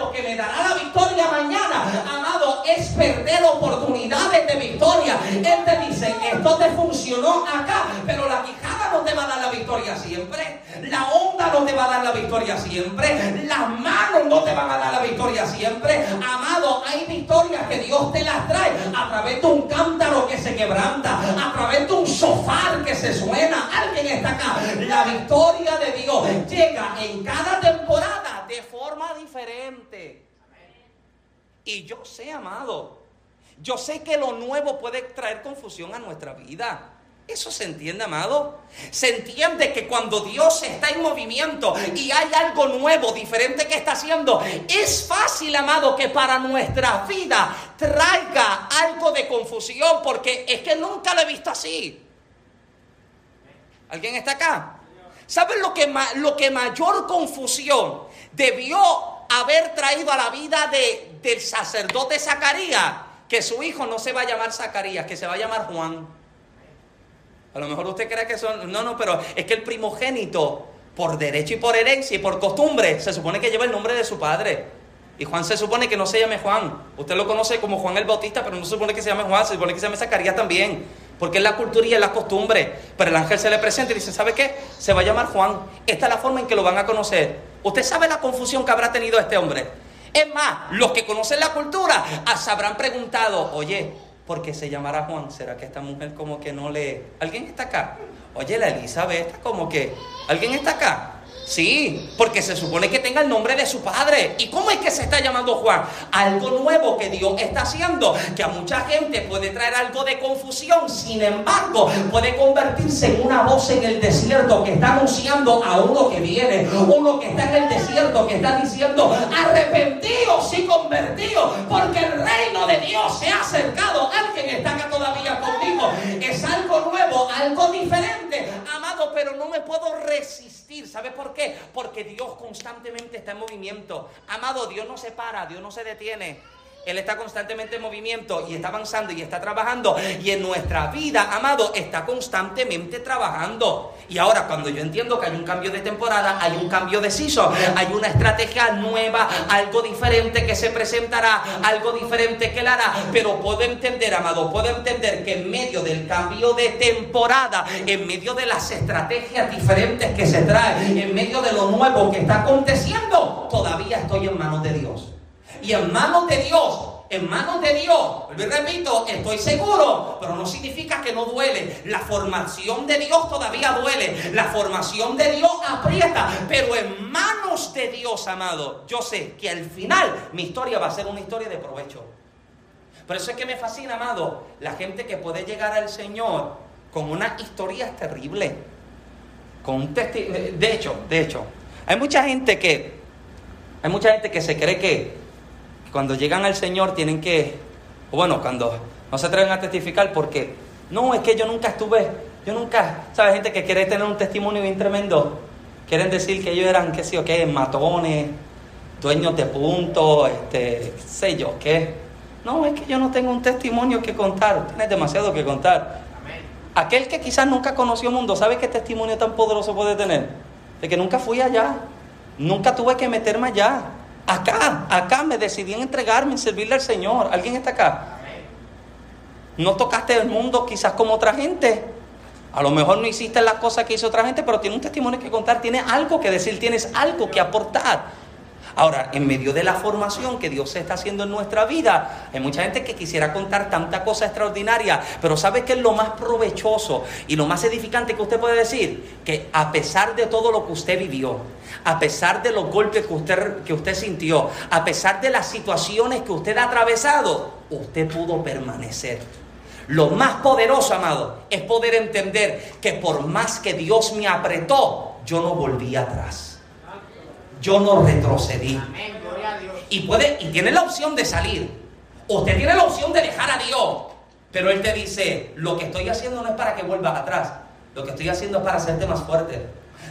lo que me dará la victoria mañana, amado, es perder oportunidades de victoria. Él te dice, esto te funcionó acá, pero la quijada no te va a dar la victoria siempre. La onda no te va a dar la victoria siempre. Las manos no te van a dar la victoria siempre. Amado, hay victorias que Dios te las trae a través de un cántaro que se quebranta, a través de un sofá que se suena. Alguien está acá. La victoria de Dios llega en cada temporada de forma diferente. Y yo sé, amado, yo sé que lo nuevo puede traer confusión a nuestra vida. Eso se entiende, amado. Se entiende que cuando Dios está en movimiento y hay algo nuevo, diferente que está haciendo, es fácil, amado, que para nuestra vida traiga algo de confusión, porque es que nunca lo he visto así. ¿Alguien está acá? ¿Saben lo que, lo que mayor confusión debió haber traído a la vida de, del sacerdote Zacarías? Que su hijo no se va a llamar Zacarías, que se va a llamar Juan. A lo mejor usted cree que son... No, no, pero es que el primogénito, por derecho y por herencia y por costumbre, se supone que lleva el nombre de su padre. Y Juan se supone que no se llame Juan. Usted lo conoce como Juan el Bautista, pero no se supone que se llame Juan, se supone que se llame Zacarías también. Porque es la cultura y es la costumbre. Pero el ángel se le presenta y dice, ¿sabe qué? Se va a llamar Juan. Esta es la forma en que lo van a conocer. Usted sabe la confusión que habrá tenido este hombre. Es más, los que conocen la cultura se habrán preguntado, oye, porque se llamará Juan. ¿Será que esta mujer como que no le... ¿Alguien está acá? Oye, la Elizabeth está como que... ¿Alguien está acá? Sí, porque se supone que tenga el nombre de su padre. ¿Y cómo es que se está llamando Juan? Algo nuevo que Dios está haciendo, que a mucha gente puede traer algo de confusión, sin embargo, puede convertirse en una voz en el desierto que está anunciando a uno que viene, uno que está en el desierto, que está diciendo, arrepentidos y convertidos, porque el reino de Dios se ha acercado. Alguien está acá todavía conmigo. Es algo nuevo, algo diferente, amado, pero no me puedo resistir. ¿Sabe por qué? Porque Dios constantemente está en movimiento. Amado, Dios no se para, Dios no se detiene. Él está constantemente en movimiento y está avanzando y está trabajando. Y en nuestra vida, amado, está constantemente trabajando. Y ahora, cuando yo entiendo que hay un cambio de temporada, hay un cambio de hay una estrategia nueva, algo diferente que se presentará, algo diferente que él hará. Pero puedo entender, amado, puedo entender que en medio del cambio de temporada, en medio de las estrategias diferentes que se traen, en medio de lo nuevo que está aconteciendo, todavía estoy en manos de Dios y en manos de Dios. En manos de Dios, lo repito, estoy seguro, pero no significa que no duele. La formación de Dios todavía duele. La formación de Dios aprieta, pero en manos de Dios, amado, yo sé que al final mi historia va a ser una historia de provecho. Por eso es que me fascina, amado, la gente que puede llegar al Señor con unas historias terribles. Con un De hecho, de hecho, hay mucha gente que hay mucha gente que se cree que cuando llegan al Señor tienen que, o bueno, cuando no se atreven a testificar porque, no, es que yo nunca estuve, yo nunca, ¿sabes? Gente que quiere tener un testimonio bien tremendo, quieren decir que ellos eran, qué sé yo, qué, matones, dueños de puntos, este, qué sé yo, qué. No, es que yo no tengo un testimonio que contar, tienes demasiado que contar. Aquel que quizás nunca conoció el mundo, ¿sabe qué testimonio tan poderoso puede tener? De que nunca fui allá, nunca tuve que meterme allá, Acá, acá me decidí en entregarme, en servirle al Señor. ¿Alguien está acá? No tocaste el mundo quizás como otra gente. A lo mejor no hiciste las cosas que hizo otra gente, pero tiene un testimonio que contar, tiene algo que decir, tienes algo que aportar. Ahora, en medio de la formación que Dios está haciendo en nuestra vida, hay mucha gente que quisiera contar tanta cosa extraordinaria, pero ¿sabe qué es lo más provechoso y lo más edificante que usted puede decir? Que a pesar de todo lo que usted vivió, a pesar de los golpes que usted, que usted sintió, a pesar de las situaciones que usted ha atravesado, usted pudo permanecer. Lo más poderoso, amado, es poder entender que por más que Dios me apretó, yo no volví atrás yo no retrocedí. Y puede, y tiene la opción de salir. Usted tiene la opción de dejar a Dios. Pero Él te dice, lo que estoy haciendo no es para que vuelvas atrás. Lo que estoy haciendo es para hacerte más fuerte.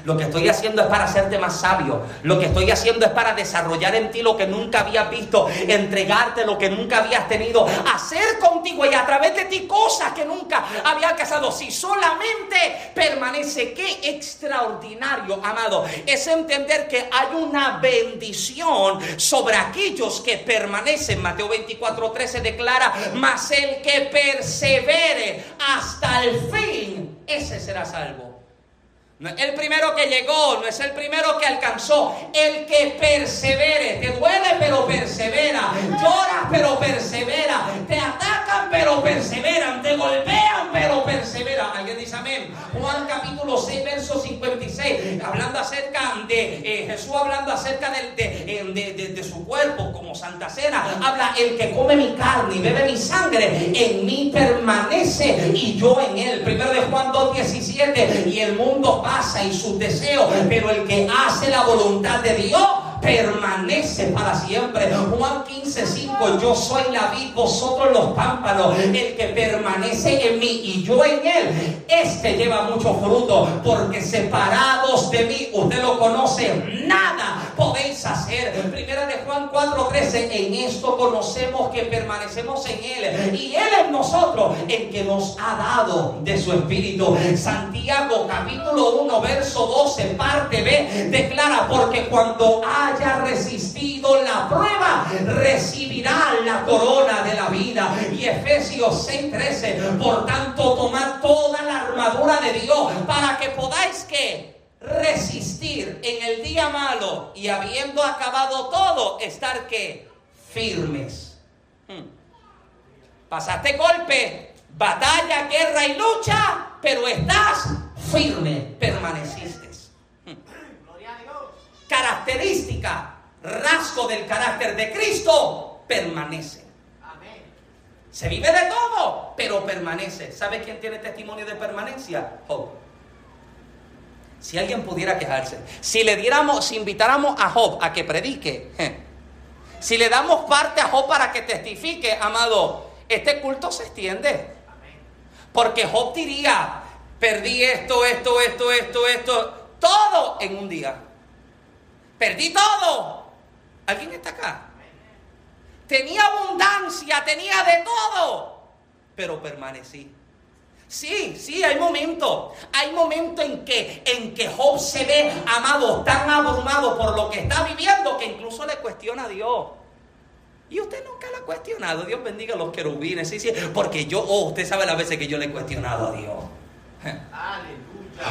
Lo que estoy haciendo es para hacerte más sabio. Lo que estoy haciendo es para desarrollar en ti lo que nunca habías visto, entregarte lo que nunca habías tenido, hacer contigo y a través de ti cosas que nunca había casado. Si solamente permanece, qué extraordinario, amado, es entender que hay una bendición sobre aquellos que permanecen. Mateo 24, 13 declara, mas el que persevere hasta el fin, ese será salvo. No es el primero que llegó, no es el primero que alcanzó. El que persevere. Te duele, pero persevera. Lloras, pero persevera. Te atacan, pero perseveran. Te golpean, pero persevera. ¿Alguien dice amén? Juan capítulo 6, verso 56. Hablando acerca de eh, Jesús, hablando acerca de, de, de, su cuerpo como Santa Cena. Habla el que come mi carne y bebe mi sangre. En mí permanece y yo en él. Primero de Juan 2, 17. Y el mundo y sus deseos, pero el que hace la voluntad de Dios permanece para siempre. Juan 15, 5, yo soy la vid, vosotros los pámpanos, el que permanece en mí y yo en él, este lleva mucho fruto, porque separados de mí, usted lo conoce, nada podéis hacer. Primera de Juan 4, 13, en esto conocemos que permanecemos en él y él en nosotros, el que nos ha dado de su espíritu. Santiago capítulo 1, verso 12, parte B, declara, porque cuando hay haya resistido la prueba, recibirá la corona de la vida. Y Efesios 6:13, por tanto, tomad toda la armadura de Dios para que podáis que resistir en el día malo y habiendo acabado todo, estar que firmes. Hmm. Pasaste golpe, batalla, guerra y lucha, pero estás firme, permaneciste característica, rasgo del carácter de Cristo, permanece. Se vive de todo, pero permanece. ¿Sabe quién tiene testimonio de permanencia? Job. Si alguien pudiera quejarse, si le diéramos, si invitáramos a Job a que predique, si le damos parte a Job para que testifique, amado, este culto se extiende. Porque Job diría, perdí esto, esto, esto, esto, esto, todo en un día. Perdí todo. ¿Alguien está acá? Tenía abundancia, tenía de todo, pero permanecí. Sí, sí, hay momentos. Hay momentos en que, en que Job se ve amado, tan abrumado por lo que está viviendo que incluso le cuestiona a Dios. Y usted nunca lo ha cuestionado. Dios bendiga a los querubines. Sí, sí, porque yo, oh, usted sabe las veces que yo le he cuestionado a Dios.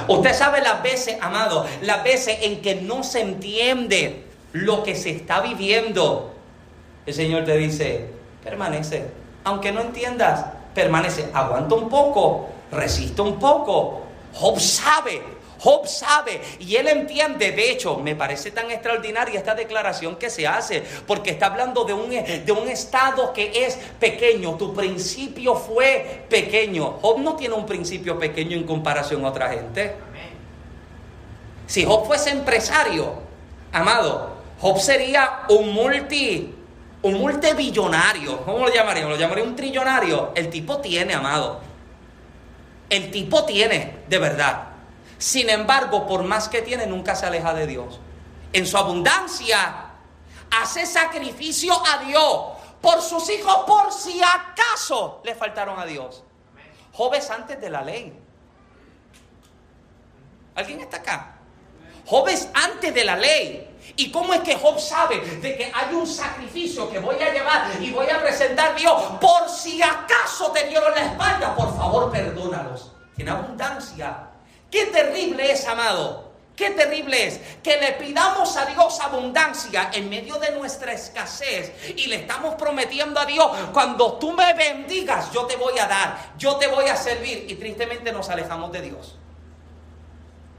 Usted sabe las veces, amado, las veces en que no se entiende lo que se está viviendo. El Señor te dice, permanece. Aunque no entiendas, permanece. Aguanta un poco, resiste un poco. Job sabe Job sabe y él entiende. De hecho, me parece tan extraordinaria esta declaración que se hace, porque está hablando de un, de un estado que es pequeño. Tu principio fue pequeño. Job no tiene un principio pequeño en comparación a otra gente. Si Job fuese empresario, amado, Job sería un multi, un multibillonario. ¿Cómo lo llamaríamos? Lo llamaría un trillonario. El tipo tiene, amado. El tipo tiene, de verdad. Sin embargo, por más que tiene, nunca se aleja de Dios. En su abundancia, hace sacrificio a Dios por sus hijos, por si acaso le faltaron a Dios. Job antes de la ley. ¿Alguien está acá? Job antes de la ley. ¿Y cómo es que Job sabe de que hay un sacrificio que voy a llevar y voy a presentar a Dios por si acaso te dieron la espalda? Por favor, perdónalos. Tiene abundancia Qué terrible es, amado. Qué terrible es que le pidamos a Dios abundancia en medio de nuestra escasez y le estamos prometiendo a Dios, cuando tú me bendigas, yo te voy a dar, yo te voy a servir y tristemente nos alejamos de Dios.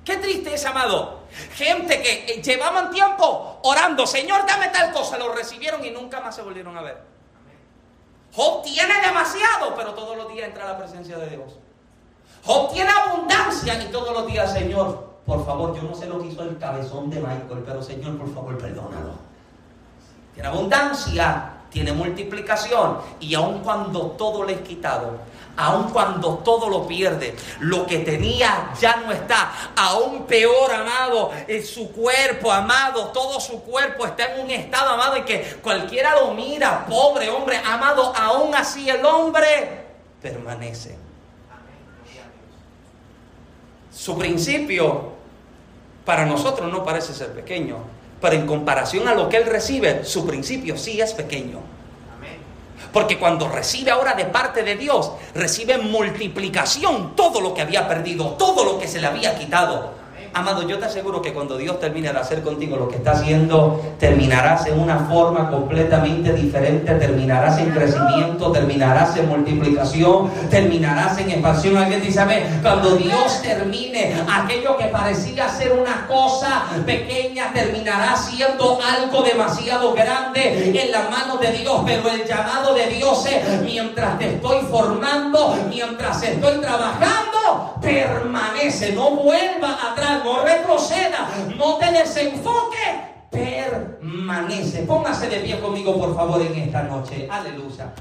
Qué triste es, amado. Gente que eh, llevaban tiempo orando, Señor, dame tal cosa, lo recibieron y nunca más se volvieron a ver. Job tiene demasiado, pero todos los días entra a la presencia de Dios. Job tiene abundancia y todos los días, Señor, por favor, yo no sé lo que hizo el cabezón de Michael, pero Señor, por favor, perdónalo. Tiene abundancia, tiene multiplicación. Y aun cuando todo le es quitado, aun cuando todo lo pierde, lo que tenía ya no está. Aún peor, amado, en su cuerpo, amado, todo su cuerpo está en un estado, amado, en que cualquiera lo mira, pobre hombre, amado, aún así el hombre permanece. Su principio para nosotros no parece ser pequeño, pero en comparación a lo que él recibe, su principio sí es pequeño. Porque cuando recibe ahora de parte de Dios, recibe multiplicación todo lo que había perdido, todo lo que se le había quitado. Amado, yo te aseguro que cuando Dios termine de hacer contigo lo que está haciendo, terminarás en una forma completamente diferente, terminarás en crecimiento, terminarás en multiplicación, terminarás en expansión. Alguien dice, a cuando Dios termine aquello que parecía ser una cosa pequeña, terminará siendo algo demasiado grande en la mano de Dios. Pero el llamado de Dios es, mientras te estoy formando, mientras estoy trabajando, permanece, no vuelva atrás no retroceda, no te desenfoque, permanece. Póngase de pie conmigo, por favor, en esta noche. Aleluya.